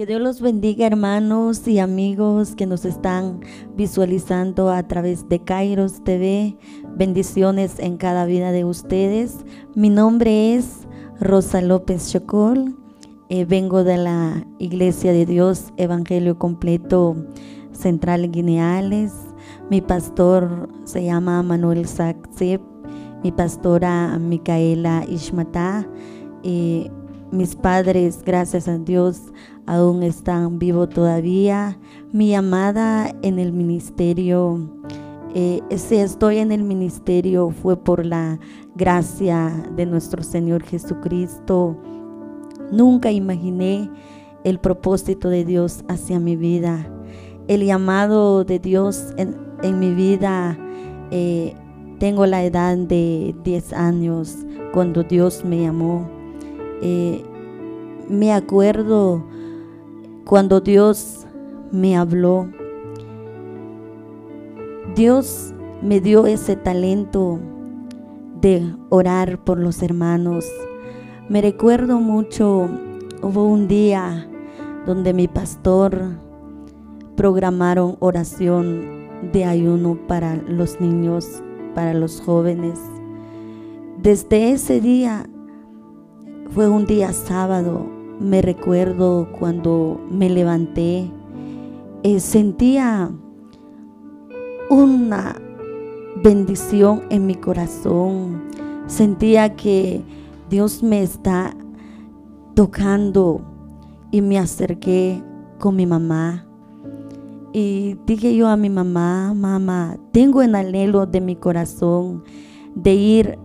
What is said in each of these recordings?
Que Dios los bendiga hermanos y amigos que nos están visualizando a través de Kairos TV. Bendiciones en cada vida de ustedes. Mi nombre es Rosa López Chocol. Eh, vengo de la Iglesia de Dios Evangelio Completo Central Guineales. Mi pastor se llama Manuel Saxep. Mi pastora Micaela Ishmatá. Eh, mis padres, gracias a Dios, aún están vivos todavía. Mi amada en el ministerio, eh, si estoy en el ministerio fue por la gracia de nuestro Señor Jesucristo. Nunca imaginé el propósito de Dios hacia mi vida. El llamado de Dios en, mi vida. Eh, tengo la edad de 10 años cuando Dios me llamó. Eh, me acuerdo cuando Dios me habló. Dios me dio ese talento de orar por los hermanos. Me recuerdo mucho, hubo un día donde mi pastor programaron oración de ayuno para los niños, para los jóvenes. Desde ese día fue un día sábado, me recuerdo cuando me levanté, eh, sentía una bendición en mi corazón, sentía que Dios me está tocando y me acerqué con mi mamá. Y dije yo a mi mamá, mamá, tengo el anhelo de mi corazón de ir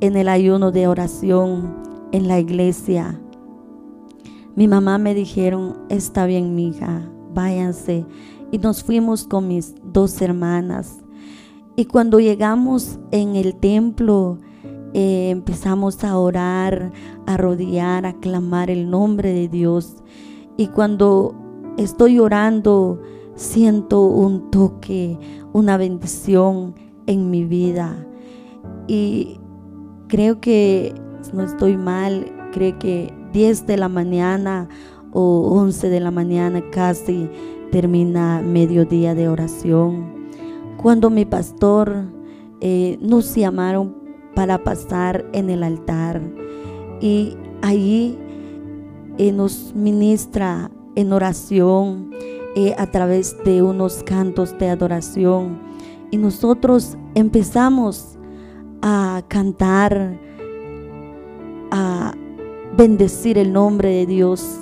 en el ayuno de oración en la iglesia. Mi mamá me dijeron, está bien, mija, váyanse. Y nos fuimos con mis dos hermanas. Y cuando llegamos en el templo, eh, empezamos a orar, a rodear, a clamar el nombre de Dios. Y cuando estoy orando, siento un toque, una bendición en mi vida. Y creo que no estoy mal, cree que 10 de la mañana o 11 de la mañana casi termina mediodía de oración. Cuando mi pastor eh, nos llamaron para pasar en el altar y allí eh, nos ministra en oración eh, a través de unos cantos de adoración y nosotros empezamos a cantar a bendecir el nombre de Dios.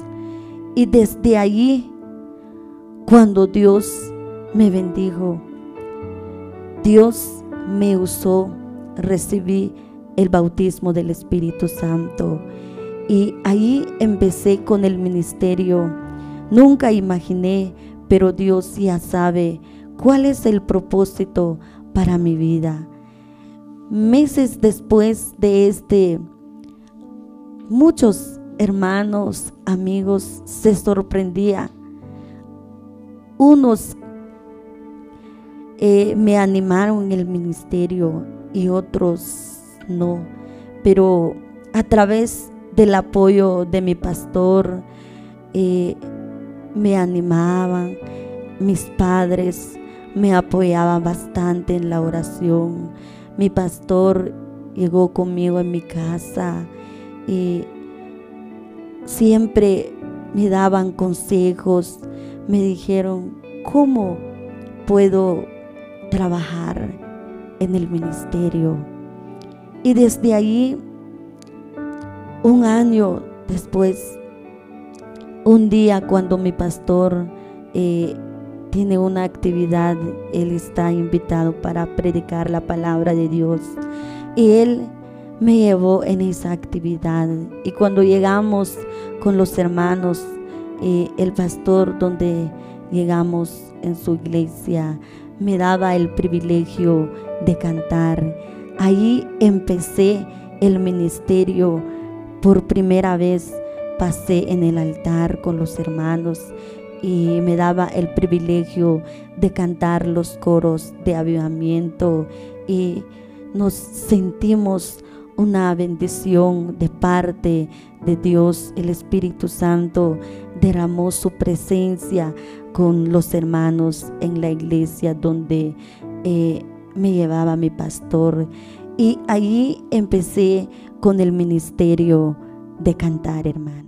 Y desde allí, cuando Dios me bendijo, Dios me usó, recibí el bautismo del Espíritu Santo. Y ahí empecé con el ministerio. Nunca imaginé, pero Dios ya sabe cuál es el propósito para mi vida. Meses después de este muchos hermanos, amigos se sorprendían. Unos eh, me animaron en el ministerio y otros no. Pero a través del apoyo de mi pastor, eh, me animaban, mis padres me apoyaban bastante en la oración. Mi pastor llegó conmigo en mi casa y siempre me daban consejos, me dijeron, ¿cómo puedo trabajar en el ministerio? Y desde ahí, un año después, un día cuando mi pastor eh, tiene una actividad, él está invitado para predicar la palabra de Dios. Y él me llevó en esa actividad. Y cuando llegamos con los hermanos, eh, el pastor donde llegamos en su iglesia me daba el privilegio de cantar. Ahí empecé el ministerio. Por primera vez pasé en el altar con los hermanos y me daba el privilegio de cantar los coros de avivamiento y nos sentimos una bendición de parte de Dios, el Espíritu Santo, derramó su presencia con los hermanos en la iglesia donde eh, me llevaba mi pastor. Y ahí empecé con el ministerio de cantar, hermana.